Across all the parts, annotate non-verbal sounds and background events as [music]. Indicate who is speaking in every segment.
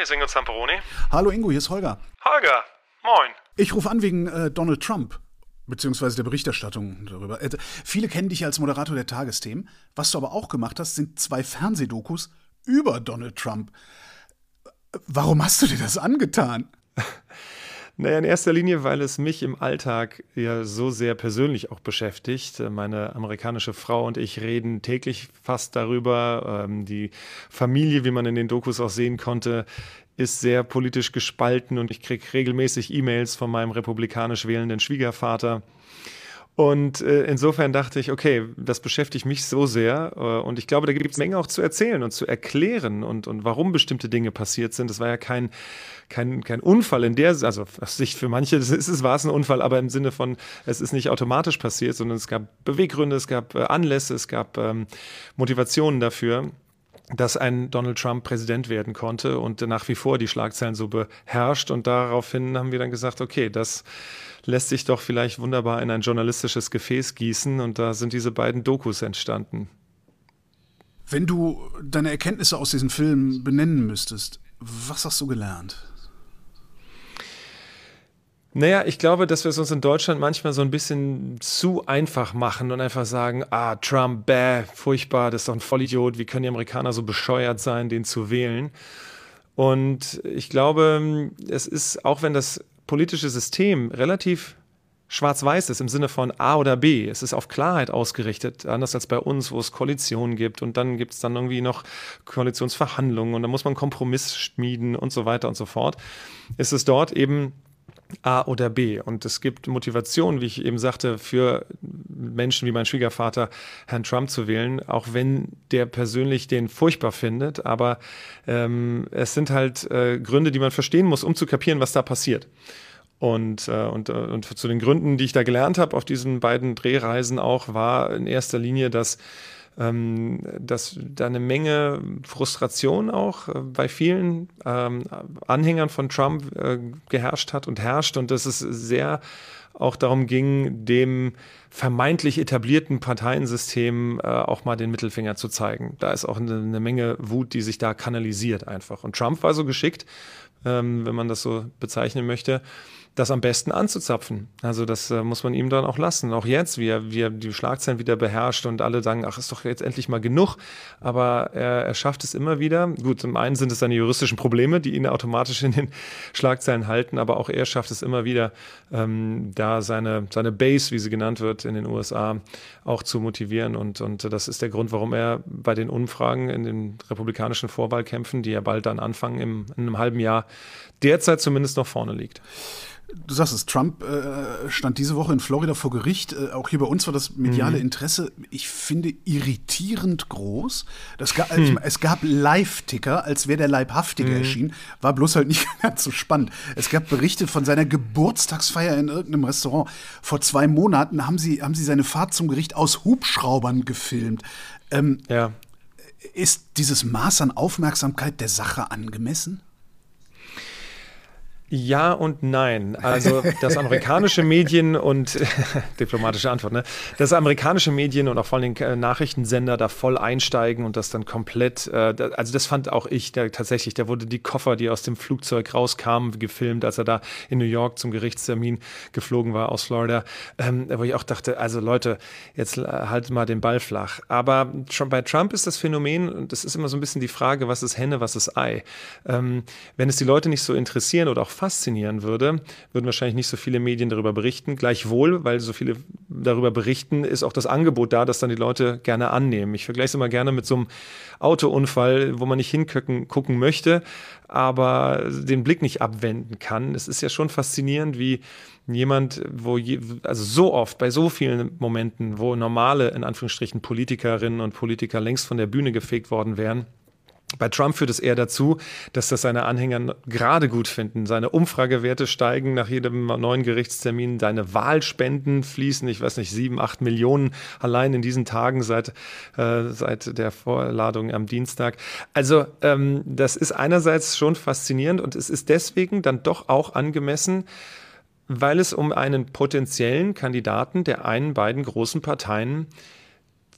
Speaker 1: hier ist Ingo Zamperoni.
Speaker 2: Hallo Ingo, hier ist Holger.
Speaker 1: Holger, moin.
Speaker 2: Ich rufe an wegen äh, Donald Trump, beziehungsweise der Berichterstattung darüber. Äh, viele kennen dich als Moderator der Tagesthemen. Was du aber auch gemacht hast, sind zwei Fernsehdokus über Donald Trump. Warum hast du dir das angetan? [laughs]
Speaker 1: Naja, in erster Linie, weil es mich im Alltag ja so sehr persönlich auch beschäftigt. Meine amerikanische Frau und ich reden täglich fast darüber. Ähm, die Familie, wie man in den Dokus auch sehen konnte, ist sehr politisch gespalten und ich kriege regelmäßig E-Mails von meinem republikanisch wählenden Schwiegervater und äh, insofern dachte ich, okay, das beschäftigt mich so sehr. Äh, und ich glaube, da gibt es Menge auch zu erzählen und zu erklären und, und warum bestimmte Dinge passiert sind. Das war ja kein, kein, kein Unfall in der, also aus Sicht für manche [laughs] ist es, war es ein Unfall, aber im Sinne von, es ist nicht automatisch passiert, sondern es gab Beweggründe, es gab äh, Anlässe, es gab ähm, Motivationen dafür dass ein Donald Trump Präsident werden konnte und nach wie vor die Schlagzeilen so beherrscht. Und daraufhin haben wir dann gesagt, okay, das lässt sich doch vielleicht wunderbar in ein journalistisches Gefäß gießen und da sind diese beiden Dokus entstanden.
Speaker 2: Wenn du deine Erkenntnisse aus diesen Filmen benennen müsstest, was hast du gelernt?
Speaker 1: Naja, ich glaube, dass wir es uns in Deutschland manchmal so ein bisschen zu einfach machen und einfach sagen, ah, Trump, bäh, furchtbar, das ist doch ein Vollidiot, wie können die Amerikaner so bescheuert sein, den zu wählen? Und ich glaube, es ist, auch wenn das politische System relativ schwarz-weiß ist im Sinne von A oder B. Es ist auf Klarheit ausgerichtet, anders als bei uns, wo es Koalitionen gibt und dann gibt es dann irgendwie noch Koalitionsverhandlungen und dann muss man Kompromiss schmieden und so weiter und so fort. Ist es dort eben A oder B. Und es gibt Motivation, wie ich eben sagte, für Menschen wie mein Schwiegervater, Herrn Trump zu wählen, auch wenn der persönlich den furchtbar findet. Aber ähm, es sind halt äh, Gründe, die man verstehen muss, um zu kapieren, was da passiert. Und, äh, und, äh, und zu den Gründen, die ich da gelernt habe auf diesen beiden Drehreisen auch, war in erster Linie, dass ähm, dass da eine Menge Frustration auch äh, bei vielen ähm, Anhängern von Trump äh, geherrscht hat und herrscht und dass es sehr auch darum ging, dem vermeintlich etablierten Parteiensystem äh, auch mal den Mittelfinger zu zeigen. Da ist auch eine, eine, Menge Wut, die sich da kanalisiert einfach. Und Trump war so geschickt, ähm, wenn man das so bezeichnen möchte, das am besten anzuzapfen. Also das äh, muss man ihm dann auch lassen. Auch jetzt, wie er, wie er die Schlagzeilen wieder beherrscht und alle sagen, ach, ist doch jetzt endlich mal genug. Aber er, er schafft es immer wieder. Gut, zum einen sind es seine juristischen Probleme, die ihn automatisch in den Schlagzeilen halten, aber auch er schafft es immer wieder, ähm, da seine, seine Base, wie sie genannt wird in den USA, auch zu motivieren. Und, und das ist der Grund, warum er bei den Umfragen in den republikanischen Vorwahlkämpfen, die ja bald dann anfangen, im, in einem halben Jahr, derzeit zumindest noch vorne liegt.
Speaker 2: Du sagst es, Trump äh, stand diese Woche in Florida vor Gericht. Äh, auch hier bei uns war das mediale mhm. Interesse, ich finde, irritierend groß. Ga, hm. ich, es gab Live-Ticker, als wäre der Leibhaftige mhm. erschienen. War bloß halt nicht [laughs] ganz so spannend. Es gab Berichte von seiner Geburtstagsfeier in irgendeinem Restaurant. Vor zwei Monaten haben sie, haben sie seine Fahrt zum Gericht aus Hubschraubern gefilmt. Ähm, ja. Ist dieses Maß an Aufmerksamkeit der Sache angemessen?
Speaker 1: Ja und nein. Also das amerikanische Medien und [laughs] diplomatische Antwort, ne? Das amerikanische Medien und auch vor allem äh, Nachrichtensender da voll einsteigen und das dann komplett, äh, also das fand auch ich da, tatsächlich, da wurde die Koffer, die aus dem Flugzeug rauskamen, gefilmt, als er da in New York zum Gerichtstermin geflogen war aus Florida, ähm, wo ich auch dachte, also Leute, jetzt äh, halt mal den Ball flach. Aber schon bei Trump ist das Phänomen, und das ist immer so ein bisschen die Frage, was ist Henne, was ist Ei? Ähm, wenn es die Leute nicht so interessieren oder auch faszinieren würde, würden wahrscheinlich nicht so viele Medien darüber berichten. Gleichwohl, weil so viele darüber berichten, ist auch das Angebot da, das dann die Leute gerne annehmen. Ich vergleiche es immer gerne mit so einem Autounfall, wo man nicht hingucken gucken möchte, aber den Blick nicht abwenden kann. Es ist ja schon faszinierend, wie jemand, wo je, also so oft bei so vielen Momenten, wo normale in Anführungsstrichen Politikerinnen und Politiker längst von der Bühne gefegt worden wären, bei Trump führt es eher dazu, dass das seine Anhänger gerade gut finden. Seine Umfragewerte steigen nach jedem neuen Gerichtstermin. Deine Wahlspenden fließen, ich weiß nicht, sieben, acht Millionen allein in diesen Tagen seit, äh, seit der Vorladung am Dienstag. Also ähm, das ist einerseits schon faszinierend und es ist deswegen dann doch auch angemessen, weil es um einen potenziellen Kandidaten der einen beiden großen Parteien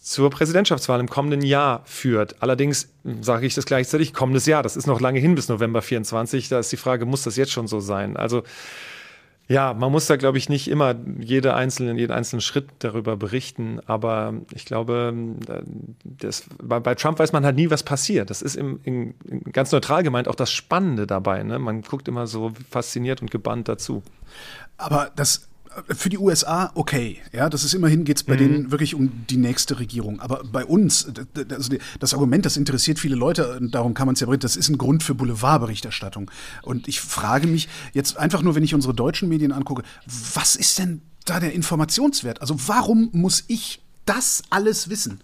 Speaker 1: zur Präsidentschaftswahl im kommenden Jahr führt. Allerdings sage ich das gleichzeitig, kommendes Jahr, das ist noch lange hin bis November 24. Da ist die Frage, muss das jetzt schon so sein? Also ja, man muss da, glaube ich, nicht immer jede einzelne, jeden einzelnen Schritt darüber berichten. Aber ich glaube, das, bei, bei, Trump weiß man halt nie, was passiert. Das ist im, im, ganz neutral gemeint auch das Spannende dabei. Ne? Man guckt immer so fasziniert und gebannt dazu.
Speaker 2: Aber das für die USA okay, ja, das ist immerhin geht es bei mhm. denen wirklich um die nächste Regierung. Aber bei uns, also das Argument, das interessiert viele Leute, darum kann man es ja bringen, das ist ein Grund für Boulevardberichterstattung. Und ich frage mich jetzt einfach nur, wenn ich unsere deutschen Medien angucke, was ist denn da der Informationswert? Also warum muss ich das alles wissen?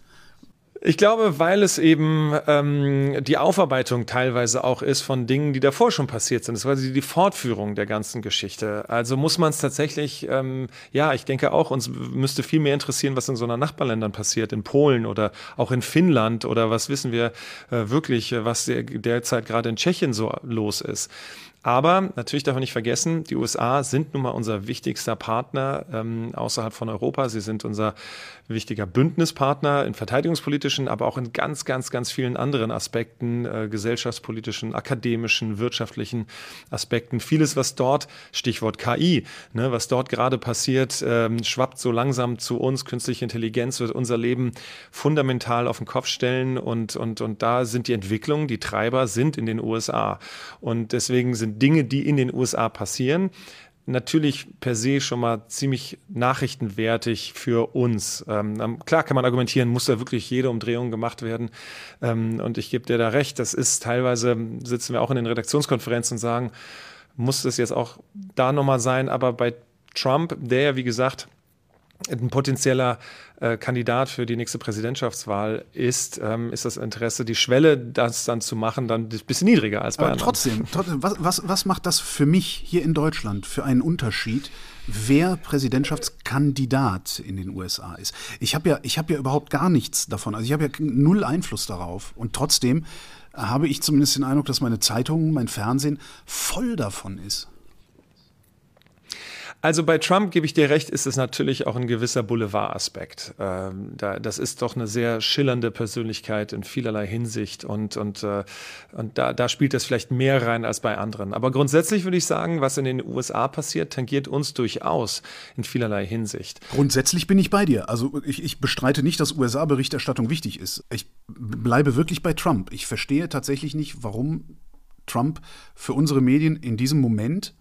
Speaker 1: Ich glaube, weil es eben ähm, die Aufarbeitung teilweise auch ist von Dingen, die davor schon passiert sind. Das quasi die Fortführung der ganzen Geschichte. Also muss man es tatsächlich, ähm, ja, ich denke auch, uns müsste viel mehr interessieren, was in so einer Nachbarländern passiert, in Polen oder auch in Finnland oder was wissen wir äh, wirklich, was der, derzeit gerade in Tschechien so los ist. Aber natürlich darf man nicht vergessen, die USA sind nun mal unser wichtigster Partner ähm, außerhalb von Europa. Sie sind unser wichtiger Bündnispartner in verteidigungspolitischen, aber auch in ganz, ganz, ganz vielen anderen Aspekten, äh, gesellschaftspolitischen, akademischen, wirtschaftlichen Aspekten. Vieles, was dort, Stichwort KI, ne, was dort gerade passiert, ähm, schwappt so langsam zu uns. Künstliche Intelligenz wird unser Leben fundamental auf den Kopf stellen und, und, und da sind die Entwicklungen, die Treiber sind in den USA. Und deswegen sind Dinge, die in den USA passieren, natürlich per se schon mal ziemlich nachrichtenwertig für uns. Ähm, klar kann man argumentieren, muss da wirklich jede Umdrehung gemacht werden. Ähm, und ich gebe dir da recht, das ist teilweise, sitzen wir auch in den Redaktionskonferenzen und sagen, muss das jetzt auch da nochmal sein. Aber bei Trump, der ja, wie gesagt, ein potenzieller äh, Kandidat für die nächste Präsidentschaftswahl ist, ähm, ist das Interesse, die Schwelle, das dann zu machen, dann ein bisschen niedriger als bei
Speaker 2: Aber anderen. Trotzdem, trotzdem was, was, was macht das für mich hier in Deutschland für einen Unterschied, wer Präsidentschaftskandidat in den USA ist? Ich habe ja, hab ja überhaupt gar nichts davon. Also ich habe ja null Einfluss darauf. Und trotzdem habe ich zumindest den Eindruck, dass meine Zeitung, mein Fernsehen voll davon ist.
Speaker 1: Also bei Trump gebe ich dir recht, ist es natürlich auch ein gewisser Boulevard-Aspekt. Ähm, da, das ist doch eine sehr schillernde Persönlichkeit in vielerlei Hinsicht und, und, äh, und da, da spielt das vielleicht mehr rein als bei anderen. Aber grundsätzlich würde ich sagen, was in den USA passiert, tangiert uns durchaus in vielerlei Hinsicht.
Speaker 2: Grundsätzlich bin ich bei dir. Also ich, ich bestreite nicht, dass USA-Berichterstattung wichtig ist. Ich bleibe wirklich bei Trump. Ich verstehe tatsächlich nicht, warum Trump für unsere Medien in diesem Moment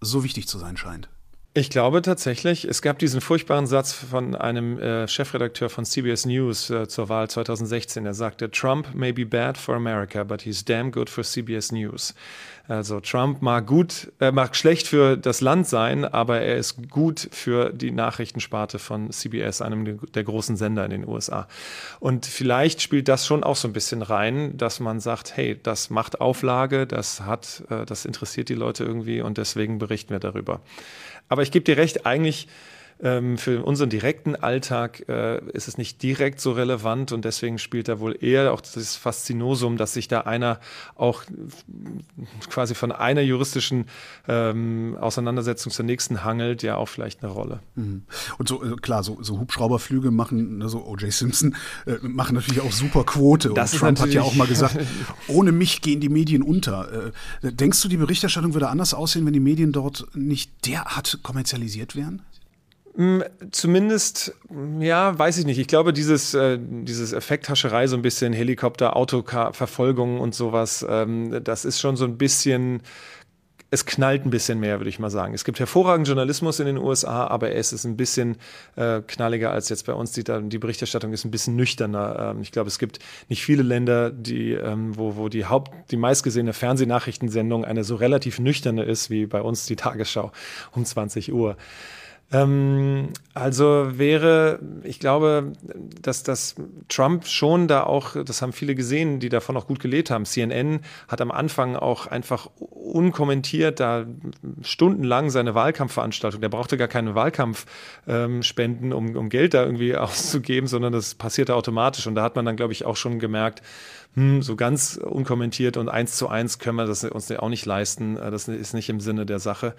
Speaker 2: so wichtig zu sein scheint.
Speaker 1: Ich glaube tatsächlich, es gab diesen furchtbaren Satz von einem äh, Chefredakteur von CBS News äh, zur Wahl 2016. Er sagte, Trump may be bad for America, but he's damn good for CBS News. Also Trump mag gut, äh, mag schlecht für das Land sein, aber er ist gut für die Nachrichtensparte von CBS, einem der großen Sender in den USA. Und vielleicht spielt das schon auch so ein bisschen rein, dass man sagt, hey, das macht Auflage, das hat, äh, das interessiert die Leute irgendwie und deswegen berichten wir darüber. Aber ich gebe dir recht, eigentlich ähm, für unseren direkten Alltag äh, ist es nicht direkt so relevant und deswegen spielt da wohl eher auch das Faszinosum, dass sich da einer auch quasi von einer juristischen ähm, Auseinandersetzung zur nächsten hangelt, ja auch vielleicht eine Rolle.
Speaker 2: Mhm. Und so, äh, klar, so, so Hubschrauberflüge machen, ne, so O.J. Simpson, äh, machen natürlich auch super Quote. Das und Trump hat ja auch mal gesagt, [laughs] ohne mich gehen die Medien unter. Äh, denkst du, die Berichterstattung würde anders aussehen, wenn die Medien dort nicht derart kommerzialisiert wären?
Speaker 1: Hm, zumindest, ja, weiß ich nicht. Ich glaube, dieses, äh, dieses Effekthascherei, so ein bisschen Helikopter, Autoverfolgung und sowas, ähm, das ist schon so ein bisschen, es knallt ein bisschen mehr, würde ich mal sagen. Es gibt hervorragenden Journalismus in den USA, aber es ist ein bisschen äh, knalliger als jetzt bei uns. Die, die Berichterstattung ist ein bisschen nüchterner. Ähm, ich glaube, es gibt nicht viele Länder, die, ähm, wo, wo die Haupt, die meistgesehene Fernsehnachrichtensendung eine so relativ nüchterne ist wie bei uns die Tagesschau um 20 Uhr. Ähm, also wäre, ich glaube, dass das Trump schon da auch, das haben viele gesehen, die davon auch gut gelebt haben. CNN hat am Anfang auch einfach unkommentiert da stundenlang seine Wahlkampfveranstaltung. Der brauchte gar keinen Wahlkampf ähm, um, um Geld da irgendwie [laughs] auszugeben, sondern das passierte automatisch. Und da hat man dann, glaube ich, auch schon gemerkt, hm, so ganz unkommentiert und eins zu eins können wir das uns auch nicht leisten. Äh, das ist nicht im Sinne der Sache.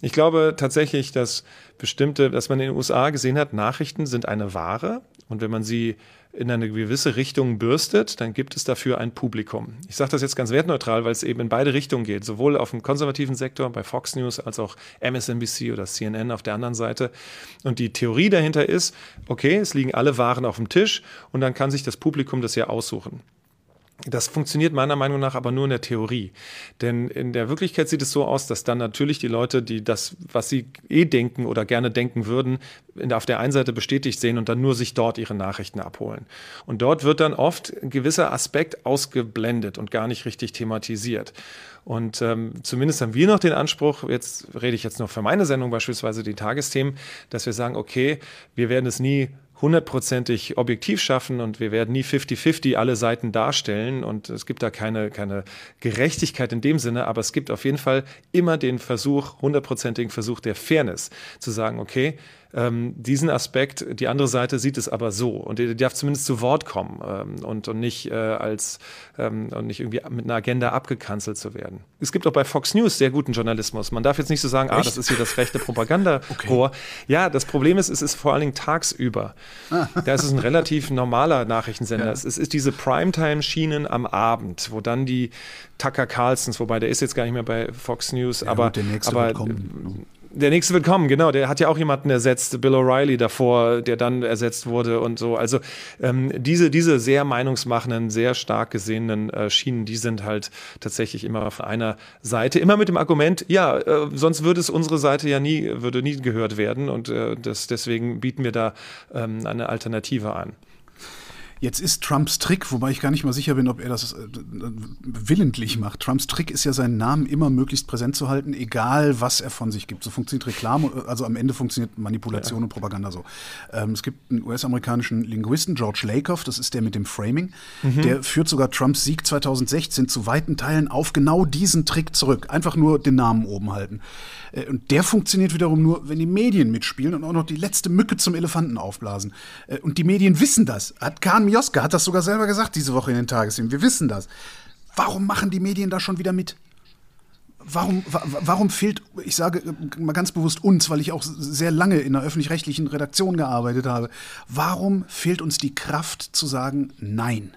Speaker 1: Ich glaube tatsächlich, dass bestimmte, dass man in den USA gesehen hat, Nachrichten sind eine Ware und wenn man sie in eine gewisse Richtung bürstet, dann gibt es dafür ein Publikum. Ich sage das jetzt ganz wertneutral, weil es eben in beide Richtungen geht, sowohl auf dem konservativen Sektor bei Fox News als auch MSNBC oder CNN auf der anderen Seite. Und die Theorie dahinter ist, okay, es liegen alle Waren auf dem Tisch und dann kann sich das Publikum das ja aussuchen. Das funktioniert meiner Meinung nach aber nur in der Theorie. Denn in der Wirklichkeit sieht es so aus, dass dann natürlich die Leute, die das, was sie eh denken oder gerne denken würden, auf der einen Seite bestätigt sehen und dann nur sich dort ihre Nachrichten abholen. Und dort wird dann oft ein gewisser Aspekt ausgeblendet und gar nicht richtig thematisiert. Und ähm, zumindest haben wir noch den Anspruch, jetzt rede ich jetzt noch für meine Sendung beispielsweise die Tagesthemen, dass wir sagen, okay, wir werden es nie hundertprozentig objektiv schaffen und wir werden nie 50-50 alle Seiten darstellen und es gibt da keine, keine Gerechtigkeit in dem Sinne, aber es gibt auf jeden Fall immer den Versuch, hundertprozentigen Versuch der Fairness, zu sagen, okay, ähm, diesen Aspekt, die andere Seite sieht es aber so und die, die darf zumindest zu Wort kommen ähm, und, und nicht äh, als ähm, und nicht irgendwie mit einer Agenda abgekanzelt zu werden. Es gibt auch bei Fox News sehr guten Journalismus. Man darf jetzt nicht so sagen, ah, Echt? ah, das ist hier das rechte Propagandarohr. [laughs] Okay. Ja, das Problem ist, es ist vor allen Dingen tagsüber. Ah. Da ist es ein relativ normaler Nachrichtensender. Ja. Es ist diese Primetime-Schienen am Abend, wo dann die Tucker Carlsons, wobei der ist jetzt gar nicht mehr bei Fox News, ja, aber, aber der nächste wird kommen, genau. Der hat ja auch jemanden ersetzt, Bill O'Reilly davor, der dann ersetzt wurde und so. Also ähm, diese, diese sehr meinungsmachenden, sehr stark gesehenen äh, Schienen, die sind halt tatsächlich immer auf einer Seite. Immer mit dem Argument, ja, äh, sonst würde es unsere Seite ja nie, würde nie gehört werden. Und äh, das, deswegen bieten wir da ähm, eine Alternative an.
Speaker 2: Jetzt ist Trumps Trick, wobei ich gar nicht mal sicher bin, ob er das äh, willentlich macht. Trumps Trick ist ja, seinen Namen immer möglichst präsent zu halten, egal was er von sich gibt. So funktioniert Reklame, also am Ende funktioniert Manipulation ja. und Propaganda so. Ähm, es gibt einen US-amerikanischen Linguisten, George Lakoff, das ist der mit dem Framing, mhm. der führt sogar Trumps Sieg 2016 zu weiten Teilen auf genau diesen Trick zurück. Einfach nur den Namen oben halten. Äh, und der funktioniert wiederum nur, wenn die Medien mitspielen und auch noch die letzte Mücke zum Elefanten aufblasen. Äh, und die Medien wissen das. Hat Kahn Mioska hat das sogar selber gesagt diese Woche in den Tagesthemen. Wir wissen das. Warum machen die Medien da schon wieder mit? Warum, warum fehlt, ich sage mal ganz bewusst uns, weil ich auch sehr lange in einer öffentlich-rechtlichen Redaktion gearbeitet habe, warum fehlt uns die Kraft zu sagen Nein?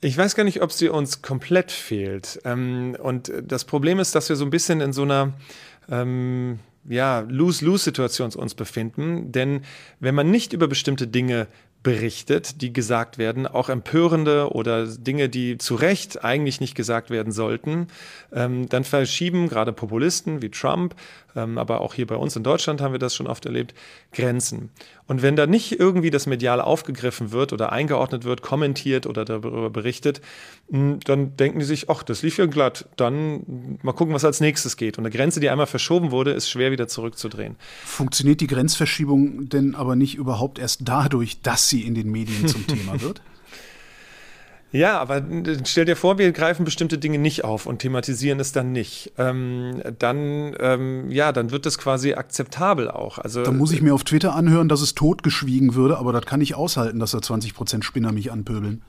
Speaker 1: Ich weiß gar nicht, ob sie uns komplett fehlt. Ähm, und das Problem ist, dass wir so ein bisschen in so einer ähm, ja, Lose-Lose-Situation uns befinden. Denn wenn man nicht über bestimmte Dinge berichtet, die gesagt werden, auch empörende oder Dinge, die zu Recht eigentlich nicht gesagt werden sollten, ähm, dann verschieben gerade Populisten wie Trump, ähm, aber auch hier bei uns in Deutschland haben wir das schon oft erlebt, Grenzen. Und wenn da nicht irgendwie das Medial aufgegriffen wird oder eingeordnet wird, kommentiert oder darüber berichtet, hm, dann denken die sich, ach, das lief ja glatt, dann mal gucken, was als nächstes geht. Und eine Grenze, die einmal verschoben wurde, ist schwer wieder zurückzudrehen.
Speaker 2: Funktioniert die Grenzverschiebung denn aber nicht überhaupt erst dadurch, dass sie in den Medien zum Thema wird? [laughs]
Speaker 1: Ja, aber stell dir vor, wir greifen bestimmte Dinge nicht auf und thematisieren es dann nicht. Ähm, dann, ähm, ja, dann wird das quasi akzeptabel auch. Also,
Speaker 2: dann muss ich mir auf Twitter anhören, dass es totgeschwiegen würde, aber das kann ich aushalten, dass da 20 Prozent Spinner mich anpöbeln.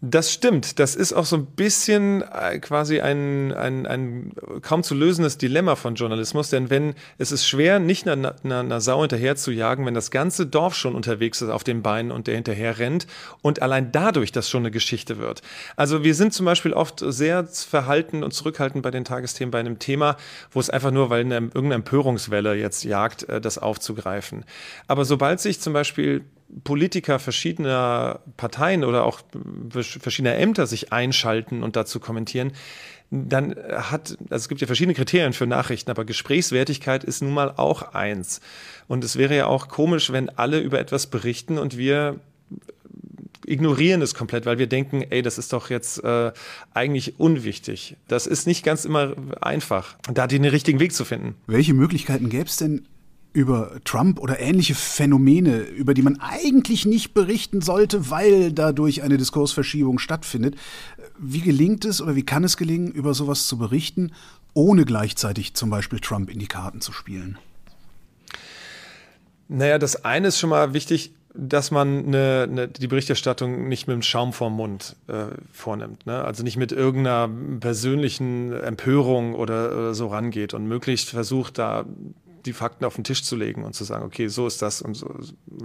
Speaker 1: Das stimmt. Das ist auch so ein bisschen äh, quasi ein, ein, ein kaum zu lösendes Dilemma von Journalismus, denn wenn es ist schwer, nicht einer, einer, einer Sau hinterher zu jagen, wenn das ganze Dorf schon unterwegs ist auf den Beinen und der hinterher rennt und allein dadurch das schon eine Geschichte wird. Also wir sind zum Beispiel oft sehr verhalten und zurückhaltend bei den Tagesthemen bei einem Thema, wo es einfach nur, weil eine, irgendeine Empörungswelle jetzt jagt, äh, das aufzugreifen. Aber sobald sich zum Beispiel Politiker verschiedener Parteien oder auch verschiedener Ämter sich einschalten und dazu kommentieren, dann hat, also es gibt ja verschiedene Kriterien für Nachrichten, aber Gesprächswertigkeit ist nun mal auch eins. Und es wäre ja auch komisch, wenn alle über etwas berichten und wir ignorieren es komplett, weil wir denken, ey, das ist doch jetzt äh, eigentlich unwichtig. Das ist nicht ganz immer einfach, da den richtigen Weg zu finden.
Speaker 2: Welche Möglichkeiten gäbe es denn über Trump oder ähnliche Phänomene, über die man eigentlich nicht berichten sollte, weil dadurch eine Diskursverschiebung stattfindet. Wie gelingt es oder wie kann es gelingen, über sowas zu berichten, ohne gleichzeitig zum Beispiel Trump in die Karten zu spielen?
Speaker 1: Naja, das eine ist schon mal wichtig, dass man eine, eine, die Berichterstattung nicht mit dem Schaum vorm Mund äh, vornimmt. Ne? Also nicht mit irgendeiner persönlichen Empörung oder, oder, so rangeht und möglichst versucht, da die Fakten auf den Tisch zu legen und zu sagen, okay, so ist das und so,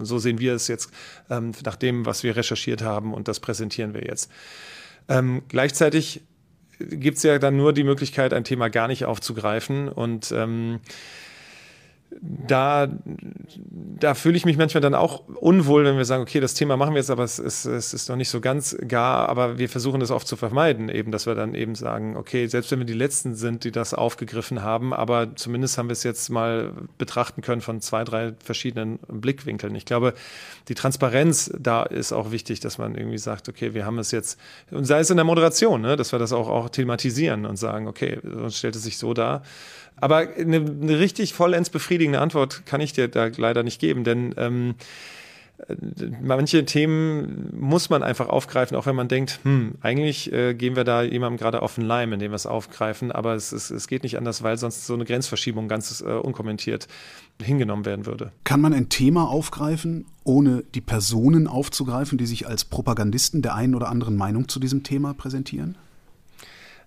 Speaker 1: so sehen wir es jetzt ähm, nach dem, was wir recherchiert haben und das präsentieren wir jetzt. Ähm, gleichzeitig gibt es ja dann nur die Möglichkeit, ein Thema gar nicht aufzugreifen und ähm, da, da fühle ich mich manchmal dann auch unwohl, wenn wir sagen, okay, das Thema machen wir jetzt, aber es ist, es ist noch nicht so ganz gar, aber wir versuchen das oft zu vermeiden, eben, dass wir dann eben sagen, okay, selbst wenn wir die Letzten sind, die das aufgegriffen haben, aber zumindest haben wir es jetzt mal betrachten können von zwei, drei verschiedenen Blickwinkeln. Ich glaube, die Transparenz da ist auch wichtig, dass man irgendwie sagt, okay, wir haben es jetzt, und sei es in der Moderation, ne, dass wir das auch, auch thematisieren und sagen, okay, sonst stellt es sich so dar. Aber eine, eine richtig vollends befriedigende Antwort kann ich dir da leider nicht geben, denn ähm, manche Themen muss man einfach aufgreifen, auch wenn man denkt, hm, eigentlich äh, gehen wir da jemandem gerade auf den Leim, indem wir es aufgreifen, aber es, es, es geht nicht anders, weil sonst so eine Grenzverschiebung ganz äh, unkommentiert hingenommen werden würde.
Speaker 2: Kann man ein Thema aufgreifen, ohne die Personen aufzugreifen, die sich als Propagandisten der einen oder anderen Meinung zu diesem Thema präsentieren?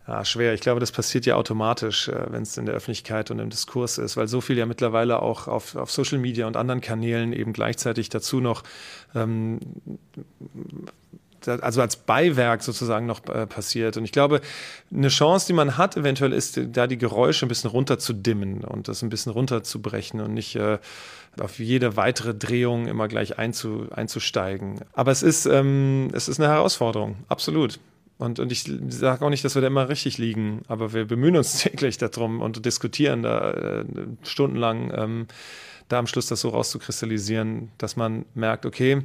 Speaker 1: Ja, schwer. Ich glaube, das passiert ja automatisch, äh, wenn es in der Öffentlichkeit und im Diskurs ist, weil so viel ja mittlerweile auch auf, auf Social Media und anderen Kanälen eben gleichzeitig dazu noch ähm, also als Beiwerk sozusagen noch äh, passiert. Und ich glaube, eine Chance, die man hat, eventuell ist, da die Geräusche ein bisschen runterzudimmen und das ein bisschen runterzubrechen und nicht äh, auf jede weitere Drehung immer gleich einzu, einzusteigen. Aber es ist, ähm, es ist eine Herausforderung, absolut. Und, und ich sage auch nicht, dass wir da immer richtig liegen, aber wir bemühen uns [laughs] täglich darum und diskutieren da äh, stundenlang, ähm, da am Schluss das so rauszukristallisieren, dass man merkt, okay,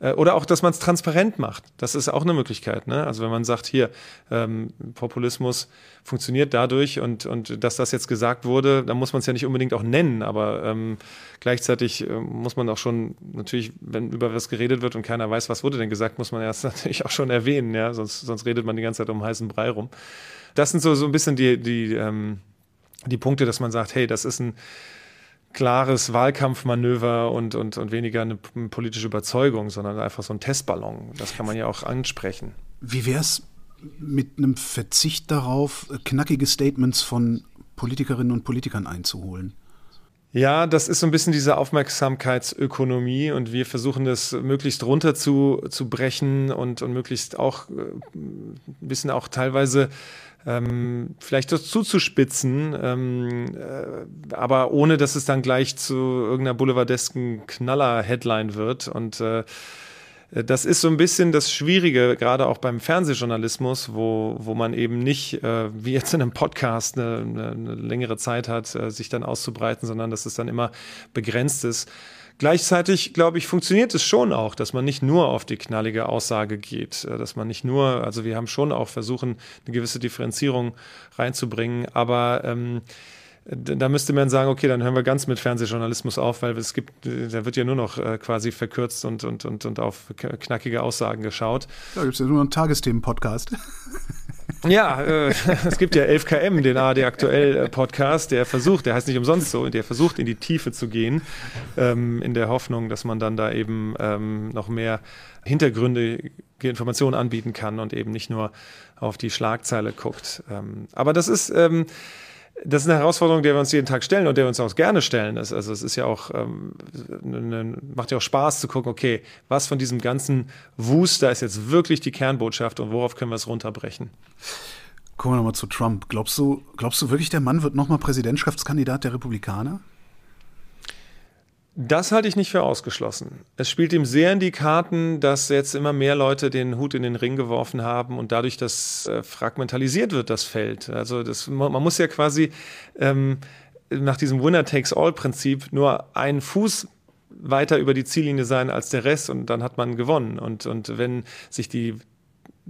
Speaker 1: äh, oder auch, dass man es transparent macht. Das ist auch eine Möglichkeit. Ne? Also wenn man sagt, hier, ähm, Populismus funktioniert dadurch und, und dass das jetzt gesagt wurde, dann muss man es ja nicht unbedingt auch nennen, aber ähm, gleichzeitig äh, muss man auch schon natürlich, wenn über was geredet wird und keiner weiß, was wurde denn gesagt, muss man erst [laughs] natürlich auch schon erwähnen, ja, sonst, sonst redet man die ganze Zeit um heißen Brei rum. Das sind so, so ein bisschen die, die, ähm, die Punkte, dass man sagt, hey, das ist ein klares Wahlkampfmanöver und, und, und weniger eine politische Überzeugung, sondern einfach so ein Testballon. Das kann man ja auch ansprechen.
Speaker 2: Wie wäre es mit einem Verzicht darauf, knackige Statements von Politikerinnen und Politikern einzuholen?
Speaker 1: Ja, das ist so ein bisschen diese Aufmerksamkeitsökonomie und wir versuchen das möglichst runter zu, zu brechen und, und möglichst auch äh, ein bisschen auch teilweise ähm, vielleicht das zuzuspitzen, ähm, äh, aber ohne dass es dann gleich zu irgendeiner boulevardesken Knaller-Headline wird. Und äh, das ist so ein bisschen das Schwierige, gerade auch beim Fernsehjournalismus, wo, wo man eben nicht, äh, wie jetzt in einem Podcast, eine, eine, eine längere Zeit hat, äh, sich dann auszubreiten, sondern dass es dann immer begrenzt ist. Gleichzeitig, glaube ich, funktioniert es schon auch, dass man nicht nur auf die knallige Aussage geht, äh, dass man nicht nur, also wir haben schon auch versuchen, eine gewisse Differenzierung reinzubringen, aber ähm, da müsste man sagen, okay, dann hören wir ganz mit Fernsehjournalismus auf, weil es gibt, da wird ja nur noch äh, quasi verkürzt und, und, und, und auf knackige Aussagen geschaut.
Speaker 2: Da gibt es ja nur einen Tagesthemen-Podcast.
Speaker 1: Ja, äh, [laughs] es gibt ja 11KM, den ARD aktuell äh, Podcast, der versucht, der heißt nicht umsonst so, der versucht in die Tiefe zu gehen, ähm, in der Hoffnung, dass man dann da eben ähm, noch mehr hintergründige Informationen anbieten kann und eben nicht nur auf die Schlagzeile guckt. Ähm, aber das ist, ähm, das ist eine Herausforderung, der wir uns jeden Tag stellen und der wir uns auch gerne stellen. Also es ist ja auch, ähm, ne, macht ja auch Spaß zu gucken, okay, was von diesem ganzen Wust, da ist jetzt wirklich die Kernbotschaft und worauf können wir es runterbrechen?
Speaker 2: Kommen wir nochmal zu Trump. Glaubst du, glaubst du wirklich, der Mann wird nochmal Präsidentschaftskandidat der Republikaner?
Speaker 1: Das halte ich nicht für ausgeschlossen. Es spielt ihm sehr in die Karten, dass jetzt immer mehr Leute den Hut in den Ring geworfen haben und dadurch das äh, fragmentalisiert wird, das Feld. Also das, man, muss ja quasi ähm, nach diesem Winner-Takes-All-Prinzip nur einen Fuß weiter über die Ziellinie sein als der Rest und dann hat man gewonnen. Und, und wenn sich die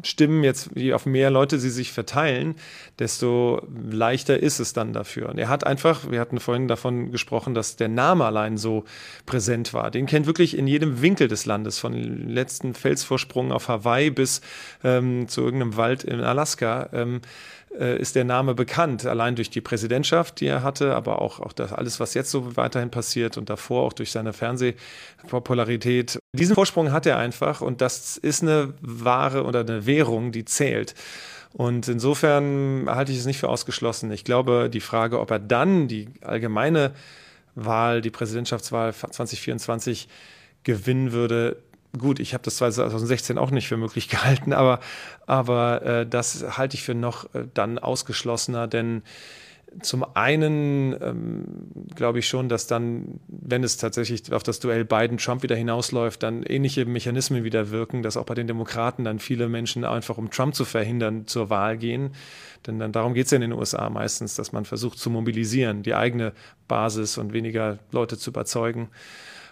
Speaker 1: Stimmen jetzt, je auf mehr Leute sie sich verteilen, desto leichter ist es dann dafür. Und er hat einfach, wir hatten vorhin davon gesprochen, dass der Name allein so präsent war. Den kennt wirklich in jedem Winkel des Landes, von letzten Felsvorsprung auf Hawaii bis ähm, zu irgendeinem Wald in Alaska. Ähm, äh, ist der Name bekannt, allein durch die Präsidentschaft, die er hatte, aber auch, auch das alles, was jetzt so weiterhin passiert und davor auch durch seine Fernsehpopularität. Diesen Vorsprung hat er einfach und das ist eine Ware oder eine Währung, die zählt. Und insofern halte ich es nicht für ausgeschlossen. Ich glaube, die Frage, ob er dann die allgemeine Wahl, die Präsidentschaftswahl 2024 gewinnen würde, gut, ich habe das 2016 auch nicht für möglich [laughs] gehalten, aber, aber äh, das halte ich für noch äh, dann ausgeschlossener, denn zum einen ähm, glaube ich schon, dass dann, wenn es tatsächlich auf das Duell Biden-Trump wieder hinausläuft, dann ähnliche Mechanismen wieder wirken, dass auch bei den Demokraten dann viele Menschen einfach, um Trump zu verhindern, zur Wahl gehen. Denn dann darum geht es ja in den USA meistens, dass man versucht zu mobilisieren, die eigene Basis und weniger Leute zu überzeugen.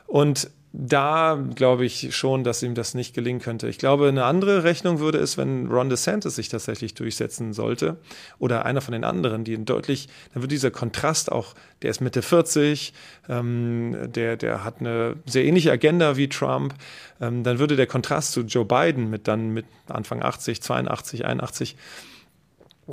Speaker 1: Und da glaube ich schon, dass ihm das nicht gelingen könnte. Ich glaube, eine andere Rechnung würde es, wenn Ron DeSantis sich tatsächlich durchsetzen sollte oder einer von den anderen, die deutlich, dann wird dieser Kontrast auch, der ist Mitte 40, ähm, der, der hat eine sehr ähnliche Agenda wie Trump, ähm, dann würde der Kontrast zu Joe Biden mit dann mit Anfang 80, 82, 81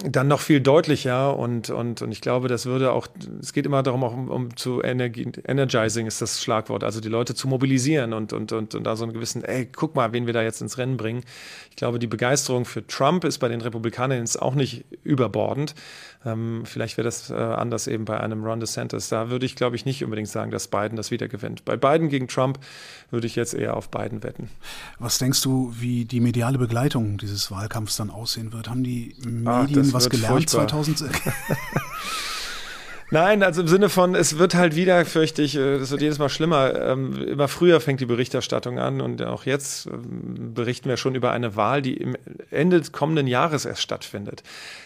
Speaker 1: dann noch viel deutlicher und, und, und ich glaube, das würde auch, es geht immer darum, auch um, um zu Energie, energizing ist das Schlagwort, also die Leute zu mobilisieren und, und, und, und da so einen gewissen, ey, guck mal, wen wir da jetzt ins Rennen bringen. Ich glaube, die Begeisterung für Trump ist bei den Republikanern jetzt auch nicht überbordend. Ähm, vielleicht wäre das äh, anders eben bei einem Ron DeSantis. Da würde ich, glaube ich, nicht unbedingt sagen, dass Biden das wieder gewinnt. Bei Biden gegen Trump würde ich jetzt eher auf Biden wetten.
Speaker 2: Was denkst du, wie die mediale Begleitung dieses Wahlkampfs dann aussehen wird? Haben die Medien Ach, was gelernt furchtbar. 2006? [laughs]
Speaker 1: Nein, also im Sinne von, es wird halt wieder, fürchte ich, äh, es wird jedes Mal schlimmer. Ähm, immer früher fängt die Berichterstattung an und auch jetzt ähm, berichten wir schon über eine Wahl, die im Ende des kommenden Jahres erst stattfindet.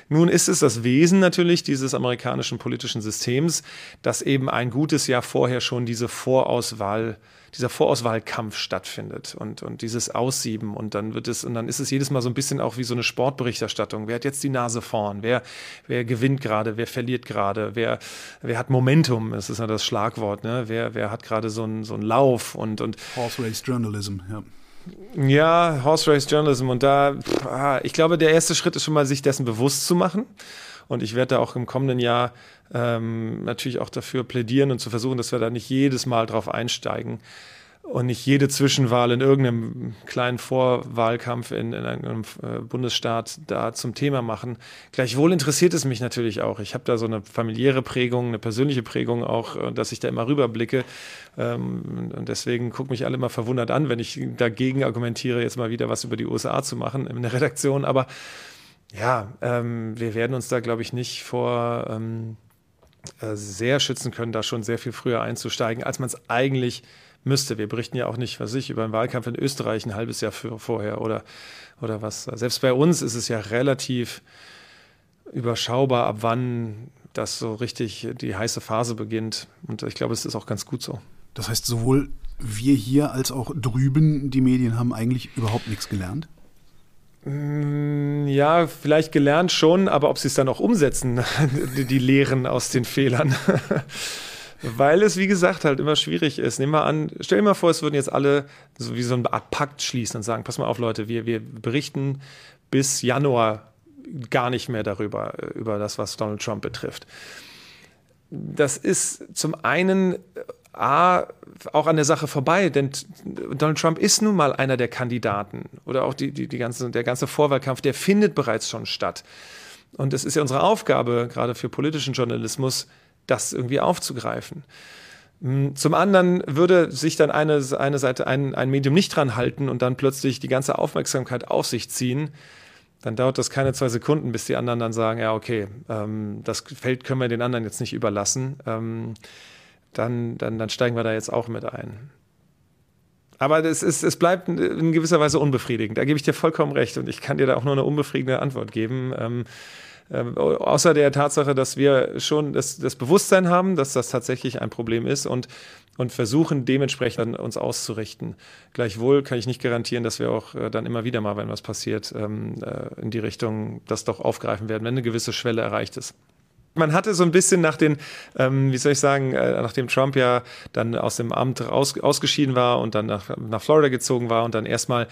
Speaker 1: Nun ist es das Wesen natürlich dieses amerikanischen politischen Systems, dass eben ein gutes Jahr vorher schon diese Vorauswahl dieser Vorauswahlkampf stattfindet und, und dieses Aussieben und dann wird es, und dann ist es jedes Mal so ein bisschen auch wie so eine Sportberichterstattung. Wer hat jetzt die Nase vorn? Wer, wer gewinnt gerade? Wer verliert gerade? Wer, wer hat Momentum? Das ist ja das Schlagwort, ne? Wer, wer hat gerade so einen so einen Lauf und, und
Speaker 2: Horse Race Journalism, ja.
Speaker 1: Ja, Horse Race Journalism. Und da, pff, ah, ich glaube, der erste Schritt ist schon mal, sich dessen bewusst zu machen. Und ich werde da auch im kommenden Jahr ähm, natürlich auch dafür plädieren und zu versuchen, dass wir da nicht jedes Mal drauf einsteigen und nicht jede Zwischenwahl in irgendeinem kleinen Vorwahlkampf in, in einem äh, Bundesstaat da zum Thema machen. Gleichwohl interessiert es mich natürlich auch. Ich habe da so eine familiäre Prägung, eine persönliche Prägung auch, äh, dass ich da immer rüberblicke. Ähm, und deswegen gucken mich alle immer verwundert an, wenn ich dagegen argumentiere, jetzt mal wieder was über die USA zu machen in der Redaktion. Aber ja, ähm, wir werden uns da, glaube ich, nicht vor ähm, äh, sehr schützen können, da schon sehr viel früher einzusteigen, als man es eigentlich müsste. Wir berichten ja auch nicht, was ich, über einen Wahlkampf in Österreich ein halbes Jahr für, vorher oder, oder was. Selbst bei uns ist es ja relativ überschaubar, ab wann das so richtig die heiße Phase beginnt. Und ich glaube, es ist auch ganz gut so.
Speaker 2: Das heißt, sowohl wir hier als auch drüben, die Medien, haben eigentlich überhaupt nichts gelernt?
Speaker 1: Mm, ja, vielleicht gelernt schon, aber ob sie es dann auch umsetzen, [laughs] die Lehren aus den Fehlern. [laughs] Weil es, wie gesagt, halt immer schwierig ist. Nehmen wir an, stell dir mal vor, es würden jetzt alle so wie so eine Art Pakt schließen und sagen, pass mal auf, Leute, wir, wir berichten bis Januar gar nicht mehr darüber, über das, was Donald Trump betrifft. Das ist zum einen A, auch an der Sache vorbei, denn Donald Trump ist nun mal einer der Kandidaten oder auch die, die, die ganze, der ganze Vorwahlkampf, der findet bereits schon statt. Und es ist ja unsere Aufgabe, gerade für politischen Journalismus, das irgendwie aufzugreifen. Hm, zum anderen würde sich dann eine, eine Seite, ein, ein Medium nicht dran halten und dann plötzlich die ganze Aufmerksamkeit auf sich ziehen. Dann dauert das keine zwei Sekunden, bis die anderen dann sagen, ja, okay, ähm, das Feld können wir den anderen jetzt nicht überlassen. Ähm, dann, dann, dann steigen wir da jetzt auch mit ein. Aber es, ist, es bleibt in gewisser Weise unbefriedigend. Da gebe ich dir vollkommen recht und ich kann dir da auch nur eine unbefriedigende Antwort geben. Ähm, äh, außer der Tatsache, dass wir schon das, das, Bewusstsein haben, dass das tatsächlich ein Problem ist und, und versuchen dementsprechend uns auszurichten. Gleichwohl kann ich nicht garantieren, dass wir auch äh, dann immer wieder mal, wenn was passiert, ähm, äh, in die Richtung das doch aufgreifen werden, wenn eine gewisse Schwelle erreicht ist. Man hatte so ein bisschen nach den, ähm, wie soll ich sagen, äh, nachdem Trump ja dann aus dem Amt raus, ausgeschieden war und dann nach, nach Florida gezogen war und dann erstmal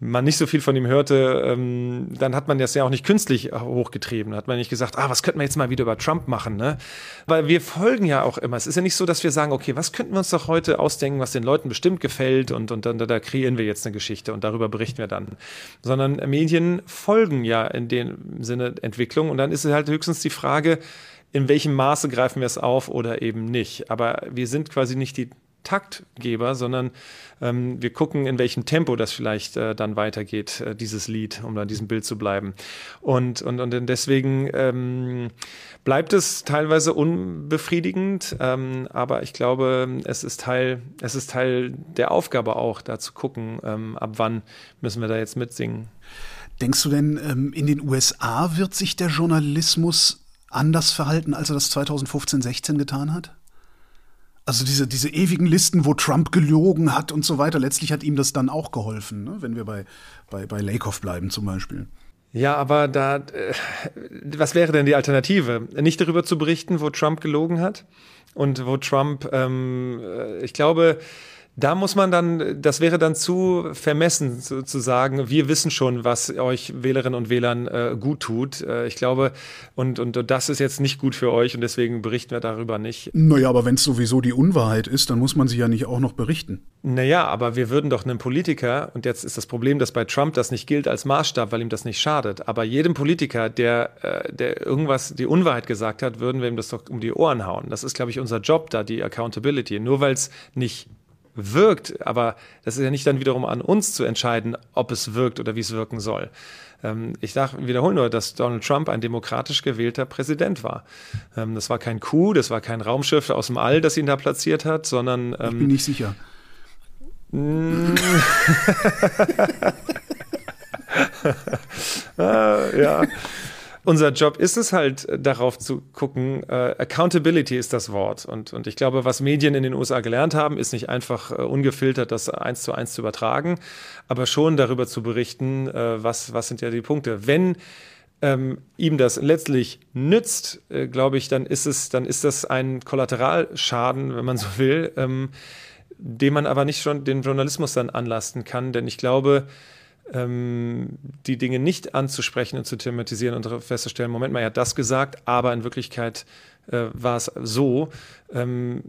Speaker 1: man nicht so viel von ihm hörte, ähm, dann hat man das ja auch nicht künstlich hochgetrieben. Hat man nicht gesagt, ah, was könnten wir jetzt mal wieder über Trump machen, ne? Weil wir folgen ja auch immer. Es ist ja nicht so, dass wir sagen, okay, was könnten wir uns doch heute ausdenken, was den Leuten bestimmt gefällt und, und dann da, da kreieren wir jetzt eine Geschichte und darüber berichten wir dann. Sondern Medien folgen ja in dem Sinne Entwicklung und dann ist es halt höchstens die Frage, in welchem Maße greifen wir es auf oder eben nicht. Aber wir sind quasi nicht die Taktgeber, sondern ähm, wir gucken, in welchem Tempo das vielleicht äh, dann weitergeht, äh, dieses Lied, um an diesem Bild zu bleiben. Und, und, und deswegen ähm, bleibt es teilweise unbefriedigend, ähm, aber ich glaube, es ist Teil, es ist Teil der Aufgabe auch, da zu gucken, ähm, ab wann müssen wir da jetzt mitsingen.
Speaker 2: Denkst du denn, ähm, in den USA wird sich der Journalismus anders verhalten, als er das 2015, 16 getan hat? Also diese, diese ewigen Listen, wo Trump gelogen hat und so weiter, letztlich hat ihm das dann auch geholfen, ne? wenn wir bei, bei, bei Lakoff bleiben zum Beispiel.
Speaker 1: Ja, aber da, äh, was wäre denn die Alternative? Nicht darüber zu berichten, wo Trump gelogen hat und wo Trump, ähm, äh, ich glaube, da muss man dann, das wäre dann zu vermessen zu, zu sagen, wir wissen schon, was euch Wählerinnen und Wählern äh, gut tut. Äh, ich glaube, und, und das ist jetzt nicht gut für euch und deswegen berichten wir darüber nicht.
Speaker 2: Naja, aber wenn es sowieso die Unwahrheit ist, dann muss man sie ja nicht auch noch berichten.
Speaker 1: Naja, aber wir würden doch einem Politiker, und jetzt ist das Problem, dass bei Trump das nicht gilt als Maßstab, weil ihm das nicht schadet, aber jedem Politiker, der, äh, der irgendwas, die Unwahrheit gesagt hat, würden wir ihm das doch um die Ohren hauen. Das ist, glaube ich, unser Job da, die Accountability. Nur weil es nicht wirkt, aber das ist ja nicht dann wiederum an uns zu entscheiden, ob es wirkt oder wie es wirken soll. Ähm, ich wiederhole nur, dass Donald Trump ein demokratisch gewählter Präsident war. Ähm, das war kein Coup, das war kein Raumschiff aus dem All, das ihn da platziert hat, sondern.
Speaker 2: ich bin nicht sicher. [laughs]
Speaker 1: ah, ja unser Job ist es halt, äh, darauf zu gucken, äh, Accountability ist das Wort. Und, und ich glaube, was Medien in den USA gelernt haben, ist nicht einfach äh, ungefiltert das eins zu eins zu übertragen, aber schon darüber zu berichten, äh, was, was sind ja die Punkte. Wenn ähm, ihm das letztlich nützt, äh, glaube ich, dann ist es, dann ist das ein Kollateralschaden, wenn man so will, ähm, den man aber nicht schon den Journalismus dann anlasten kann. Denn ich glaube, ähm, die Dinge nicht anzusprechen und zu thematisieren und festzustellen, Moment mal, er hat das gesagt, aber in Wirklichkeit äh, war es so, ähm,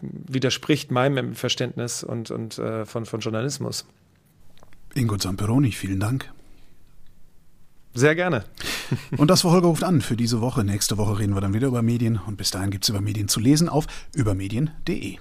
Speaker 1: widerspricht meinem Verständnis und, und äh, von, von Journalismus.
Speaker 2: Ingo Zamperoni, vielen Dank.
Speaker 1: Sehr gerne. [laughs]
Speaker 2: und das war Holger ruft an für diese Woche. Nächste Woche reden wir dann wieder über Medien und bis dahin gibt es über Medien zu lesen auf übermedien.de.